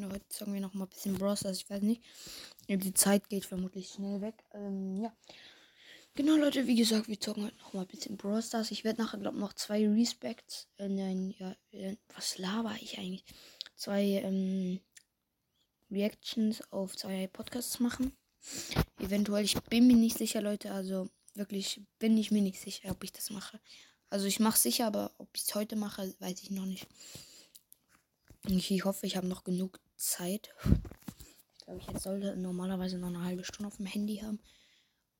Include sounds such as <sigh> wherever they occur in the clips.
Freunde. Heute zocken wir noch mal ein bisschen Bros. Ich weiß nicht. Die Zeit geht vermutlich schnell weg. Ähm, ja. Genau, Leute, wie gesagt, wir zocken heute noch mal ein bisschen Brawl Stars. Ich werde nachher, glaube ich, noch zwei Respects. Äh, nein, ja, äh, was laber ich eigentlich? Zwei ähm, Reactions auf zwei Podcasts machen. Eventuell, ich bin mir nicht sicher, Leute. Also wirklich bin ich mir nicht sicher, ob ich das mache. Also ich mache sicher, aber ob ich es heute mache, weiß ich noch nicht. Ich hoffe, ich habe noch genug Zeit. Ich glaube, ich jetzt sollte normalerweise noch eine halbe Stunde auf dem Handy haben.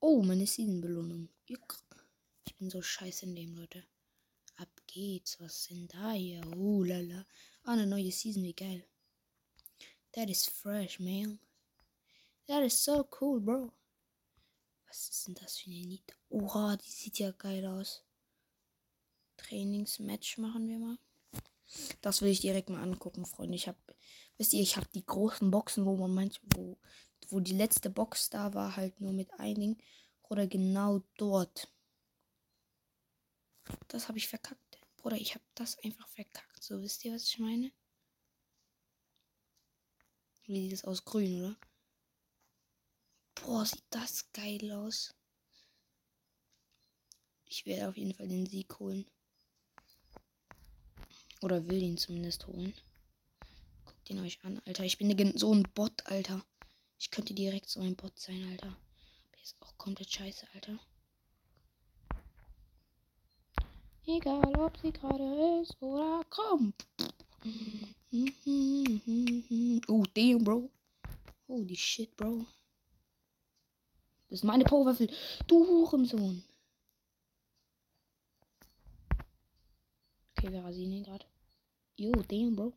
Oh, meine Season-Belohnung. Ich bin so scheiße in dem, Leute. Ab geht's. Was sind da hier? Oh, lala. Ah, eine neue Season, wie geil. That is fresh, man. That is so cool, bro. Was ist denn das für eine Lied? Oha, die sieht ja geil aus. Trainingsmatch machen wir mal. Das will ich direkt mal angucken, Freunde. Ich habe, wisst ihr, ich habe die großen Boxen, wo man manchmal, wo wo die letzte Box da war, halt nur mit einigen. Oder genau dort. Das habe ich verkackt. Bruder, ich habe das einfach verkackt. So, wisst ihr, was ich meine? Wie sieht das aus? Grün, oder? Boah, sieht das geil aus. Ich werde auf jeden Fall den Sieg holen. Oder will ihn zumindest holen. Guckt ihn euch an, Alter. Ich bin so ein Bot, Alter. Ich könnte direkt so ein Bot sein, Alter. Aber ist auch komplett scheiße, Alter. Egal, ob sie gerade ist oder kommt. <laughs> Oh, damn, Bro. Holy shit, Bro. Das ist meine Powerwaffel. Du Hurensohn. Okay, wir rasieren ihn gerade. Yo, damn, Bro.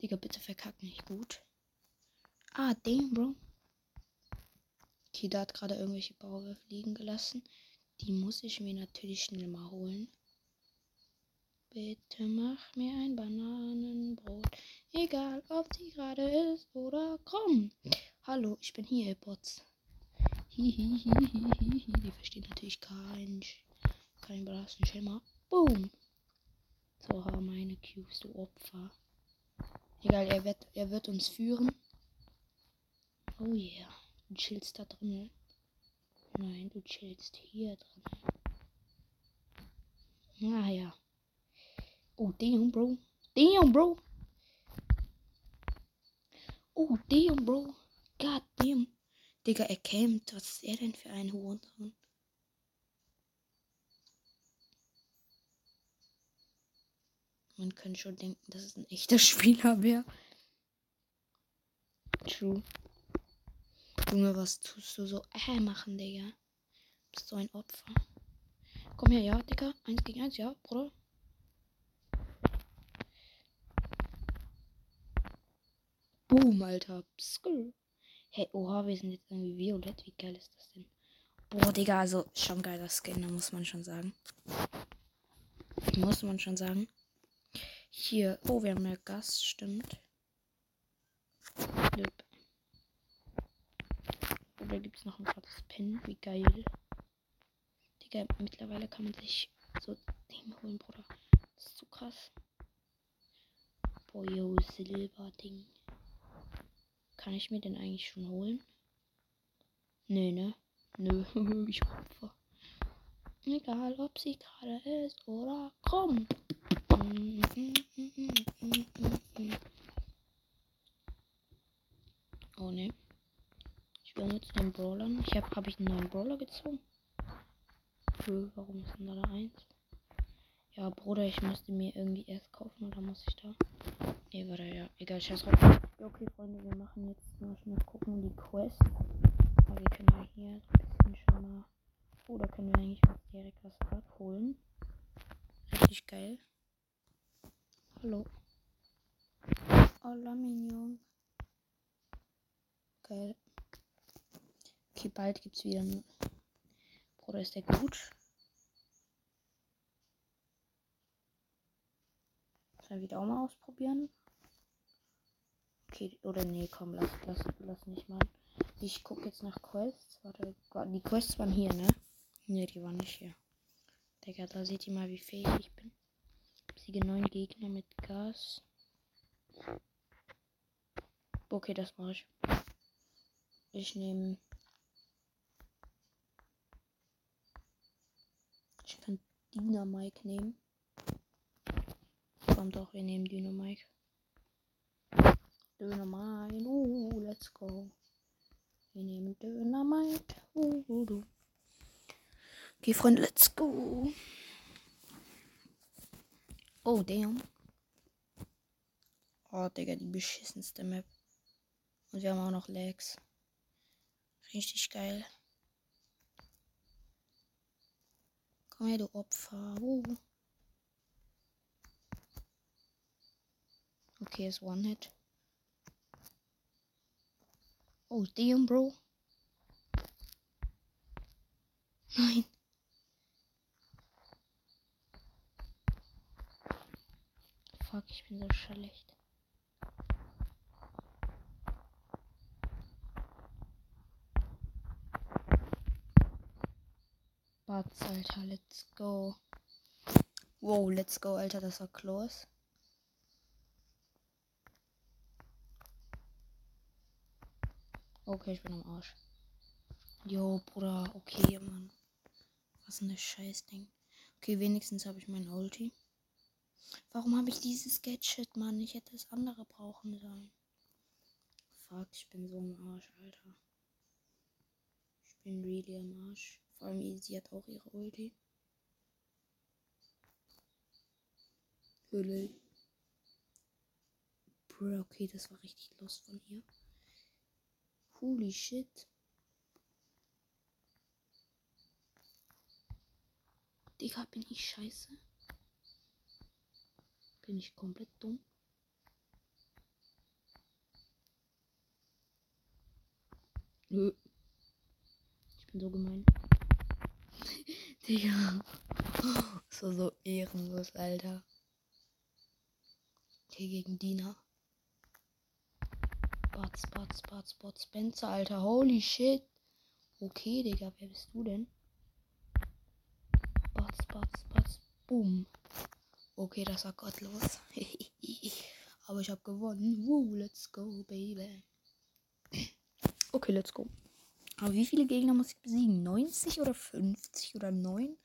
Digga, bitte verkack nicht gut. Ah, damn, Bro. Kida hat gerade irgendwelche Bauer liegen gelassen. Die muss ich mir natürlich schnell mal holen. Bitte mach mir ein Bananenbrot. Egal, ob sie gerade ist oder komm. Hallo, ich bin hier, Bots. Hihihihihi. Die verstehen natürlich kein, kein blassen Schimmer. Boom. So meine Cubes, du Opfer. Egal, er wird, er wird uns führen. Oh yeah. Du chillst da drin. Nein, du chillst hier drin. Naja. Oh, damn, Bro. Damn, Bro. Oh, damn, Bro. God damn. Digga, er campt. Was ist er denn für ein Hurensohn? Man könnte schon denken, dass es ein echter <laughs> Spieler wäre. True. Junge, was tust du so äh machen, Digga? Bist so ein Opfer. Komm her, ja, Digga. Eins gegen eins, ja, Bruder. Boom, Alter. Pskl. Hey, oha, wir sind jetzt irgendwie violett. Wie geil ist das denn? Boah, Digga, also schon geiler Skin, da muss man schon sagen. Muss man schon sagen. Hier, oh, wir haben mehr Gas, stimmt. Lüb. Oder gibt es noch ein gratis Pin? Wie geil. Digga, mittlerweile kann man sich so Ding holen, Bruder. Das ist zu krass. Boah, yo, Silber-Ding. Kann ich mir den eigentlich schon holen? Nö, ne? Nö, <laughs> ich opfer. Egal, ob sie gerade ist oder komm. Oh ne benutze den Brawlern. Ich habe hab ich einen neuen Brawler gezogen. Hm, warum ist denn da eins? Ja, Bruder, ich müsste mir irgendwie erst kaufen oder muss ich da? Ne, warte, ja. Egal, scheiß drauf. Ja, okay, Freunde, wir machen jetzt mal schnell gucken die Quest. Aber wir können ja hier ein bisschen schon mal. Oh, da können wir eigentlich was direkt was abholen. Richtig geil. Hallo. Hola, Minion. Geil. Okay, bald gibt es wieder einen. Bruder, ist der gut? Sollen wir wieder auch mal ausprobieren? Okay, oder nee, komm, lass, lass, lass nicht mal. Ich gucke jetzt nach Quests. Warte, die Quests waren hier, ne? Ne, die waren nicht hier. Digga, da seht ihr mal, wie fähig ich bin. Besiege neun Gegner mit Gas. Okay, das mache ich. Ich nehme. Ich kann Dynamike nehmen. Kommt doch, wir nehmen Dynamike. Dynamite, uh, let's go. Wir nehmen Dynamite. Uh, uh, uh. Okay, Freunde, let's go. Oh, damn. Oh, Digga, die beschissenste Map. Und wir haben auch noch Lags. Richtig geil. Komm her, du Opfer. Uh. Okay, ist One-Hit. Oh, damn, Bro. <laughs> Nein. So schlecht. Batz, Alter, let's go. Wow, let's go, Alter, das war close. Okay, ich bin am Arsch. Jo, Bruder, okay, Mann. Was ein Scheißding. Okay, wenigstens habe ich mein Ulti. Warum habe ich dieses Gadget, Mann? Ich hätte das andere brauchen sollen. Fuck, ich bin so am Arsch, Alter. Ich bin really am Arsch. Vor allem Easy hat auch ihre Ulti. Hülle. Bro, okay, das war richtig los von ihr. Holy shit. Digga, bin ich scheiße? Bin ich komplett dumm? Nö. Ich bin so gemein. <laughs> Digga. Das war so ehrenlos, Alter. Okay, gegen Dina. Bots, Bots, Bots, Bots, Spencer, Alter. Holy shit. Okay, Digga, wer bist du denn? Bots, Bots, Bots. Boom. Okay, das war gottlos. <laughs> Aber ich habe gewonnen. Woo, let's go, baby. Okay, let's go. Aber wie viele Gegner muss ich besiegen? 90 oder 50 oder 9?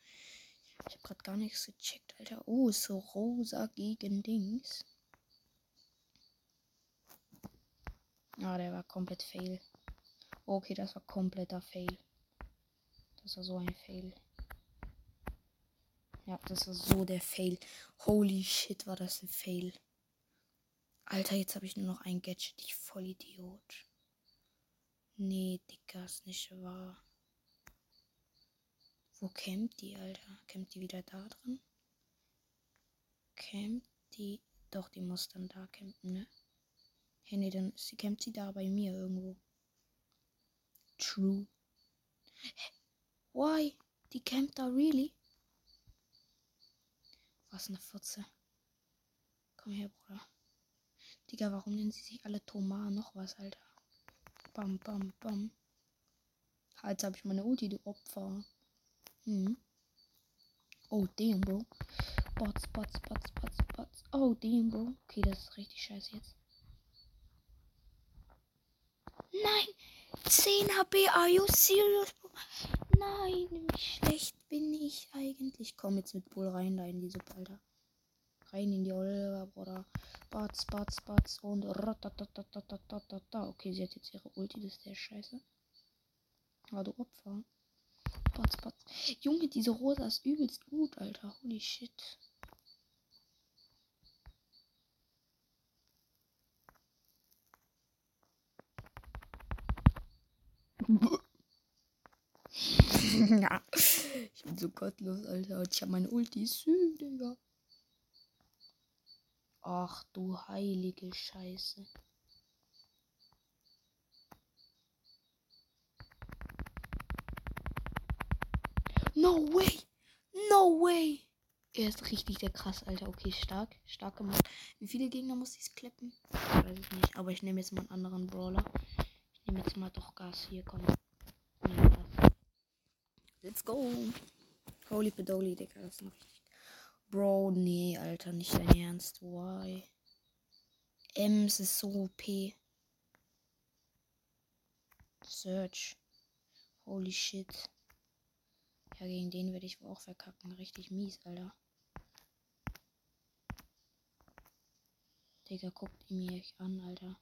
Ich habe gerade gar nichts gecheckt, Alter. Oh, so rosa gegen Dings. Ah, der war komplett fail. Okay, das war kompletter Fail. Das war so ein Fail. Ja, das war so der Fail. Holy shit, war das ein Fail. Alter, jetzt habe ich nur noch ein Gadget. Ich voll Idiot. Nee, Dicker, ist nicht wahr. Wo campt die, Alter? Campt die wieder da drin? Campt die. Doch, die muss dann da campen, ne? Hey, nee, dann sie campt sie da bei mir irgendwo. True. Why? Die campt da really? Was eine Fotze. Komm her, Bruder. Digga, warum nennen sie sich alle Thomas noch was, Alter? Bam, bam, bam. Jetzt habe ich meine Ulti, du Opfer. Hm. Oh, damn, Bro. Bots, Bots, Bots, Bots, Bots. Oh, damn, Bro. Okay, das ist richtig scheiße jetzt. Nein! 10 HP, are you serious, Bro? Nein, wie schlecht eigentlich? Komm jetzt mit Bull rein da in die Suppe, Alter. Rein in die Olga, Bruder. Batz, Batz, Batz und ratatatatatatatata. Okay, sie hat jetzt ihre Ulti, das ist der Scheiße. Aber du Opfer. Batz, Batz. Junge, diese Rosa ist übelst gut, Alter. Holy shit. <laughs> <laughs> ja. Ich bin so gottlos, Alter. Und ich habe meine Ulti. Sü, Digga. Ach du heilige Scheiße. No way! No way! Er ist richtig der krass, Alter. Okay, stark. Stark gemacht. Wie viele Gegner muss ich kleppen? Ich weiß es nicht. Aber ich nehme jetzt mal einen anderen Brawler. Ich nehme jetzt mal doch Gas. Hier, komm. Let's go. Holy Pedoli, Digga. Das ist noch richtig. Bro, nee, Alter, nicht dein Ernst. Why? Ems ist so OP. Search. Holy shit. Ja, gegen den werde ich auch verkacken. Richtig mies, Alter. Digga, guckt ihn mir an, Alter.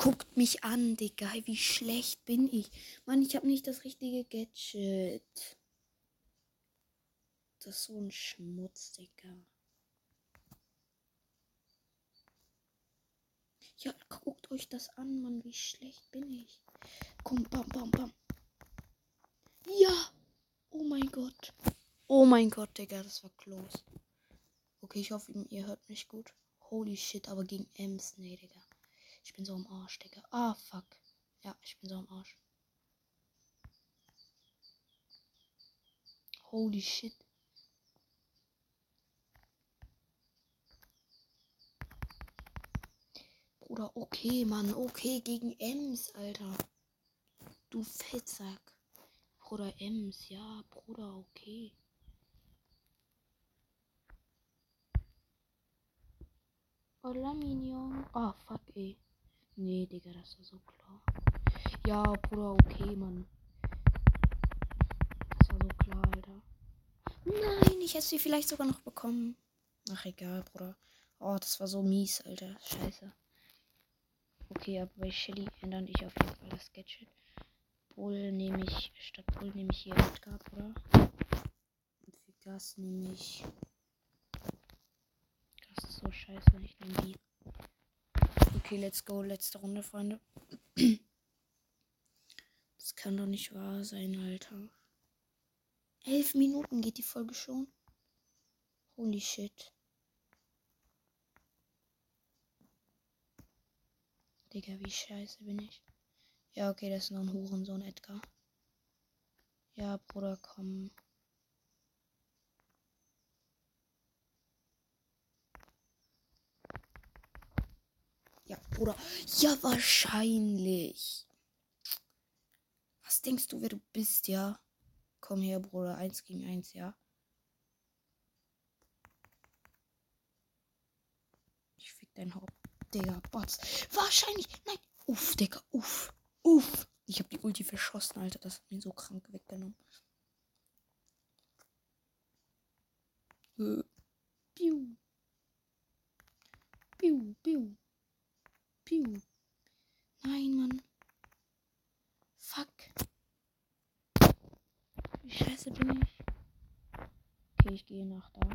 Guckt mich an, Digga. Wie schlecht bin ich. Mann, ich habe nicht das richtige Gadget. Das ist so ein Schmutz, Digga. Ja, guckt euch das an, Mann. Wie schlecht bin ich. Komm, bam, bam, bam. Ja! Oh mein Gott. Oh mein Gott, Digga, das war close. Okay, ich hoffe, ihr hört mich gut. Holy shit, aber gegen Ems, nee, Digga. Ich bin so am Arsch, Digga. Ah, fuck. Ja, ich bin so am Arsch. Holy shit. Bruder, okay, Mann. Okay, gegen Ems, Alter. Du Fettsack. Bruder Ems, ja, Bruder, okay. Hola, Minion. Ah, fuck, ey. Nee, Digga, das war so klar. Ja, Bruder, okay, Mann. Das war so klar, Alter. Nein, ich hätte sie vielleicht sogar noch bekommen. Ach, egal, Bruder. Oh, das war so mies, Alter. Scheiße. Okay, aber bei Shelly ändern ich auf jeden Fall das Gadget. Bull nehme ich, statt Bull nehme ich hier Edgar, Bruder. Und für Gas nehme ich. Gas ist so scheiße, ich nehme die. Okay, let's go. Letzte Runde, Freunde. Das kann doch nicht wahr sein, Alter. Elf Minuten geht die Folge schon. Holy shit. Digga, wie scheiße bin ich. Ja, okay, das ist noch ein Hurensohn, Edgar. Ja, Bruder, komm. Ja, Bruder. Ja, wahrscheinlich. Was denkst du, wer du bist, ja? Komm her, Bruder. Eins gegen eins, ja? Ich fick dein Haupt. Digga, Bots. Wahrscheinlich. Nein. Uff, Digga. Uff. Uff. Ich hab die Ulti verschossen, Alter. Das hat mir so krank weggenommen. Äh. Piu. Piu, piu. Piu. Nein, Mann. Fuck. Wie scheiße bin ich? Okay, ich gehe nach da.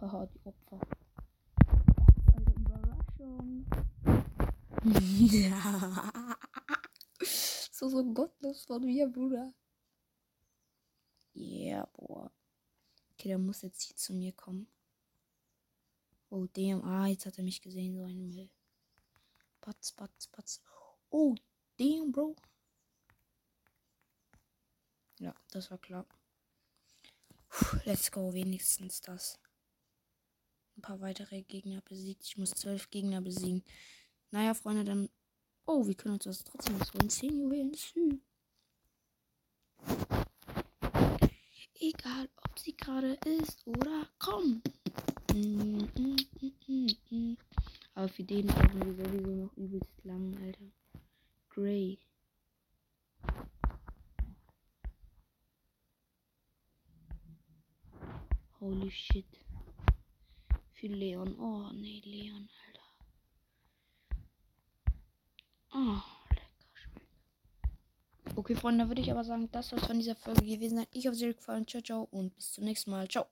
Haha, die Opfer. Alter, Überraschung. ja. <laughs> So, so gottlos von mir, Bruder. Yeah, boah. Okay, der muss jetzt hier zu mir kommen. Oh, damn. Ah, jetzt hat er mich gesehen, so ein Müll. Patz, patz, patz. Oh, damn, Bro. Ja, das war klar. Puh, let's go, wenigstens das. Ein paar weitere Gegner besiegt. Ich muss zwölf Gegner besiegen. Naja, Freunde, dann. Oh, wir können uns das trotzdem noch holen. 10 Juwelen Süd. Egal, ob sie gerade ist oder komm. Aber für den brauchen wir sowieso noch übelst lang, Alter. Gray. Holy shit. Für Leon. Oh, nee, Leon, Alter. Oh, lecker schmeckt. Okay, Freunde, würde ich aber sagen, das soll es von dieser Folge gewesen sein. Ich hoffe, es hat euch gefallen. Ciao, ciao und bis zum nächsten Mal. Ciao.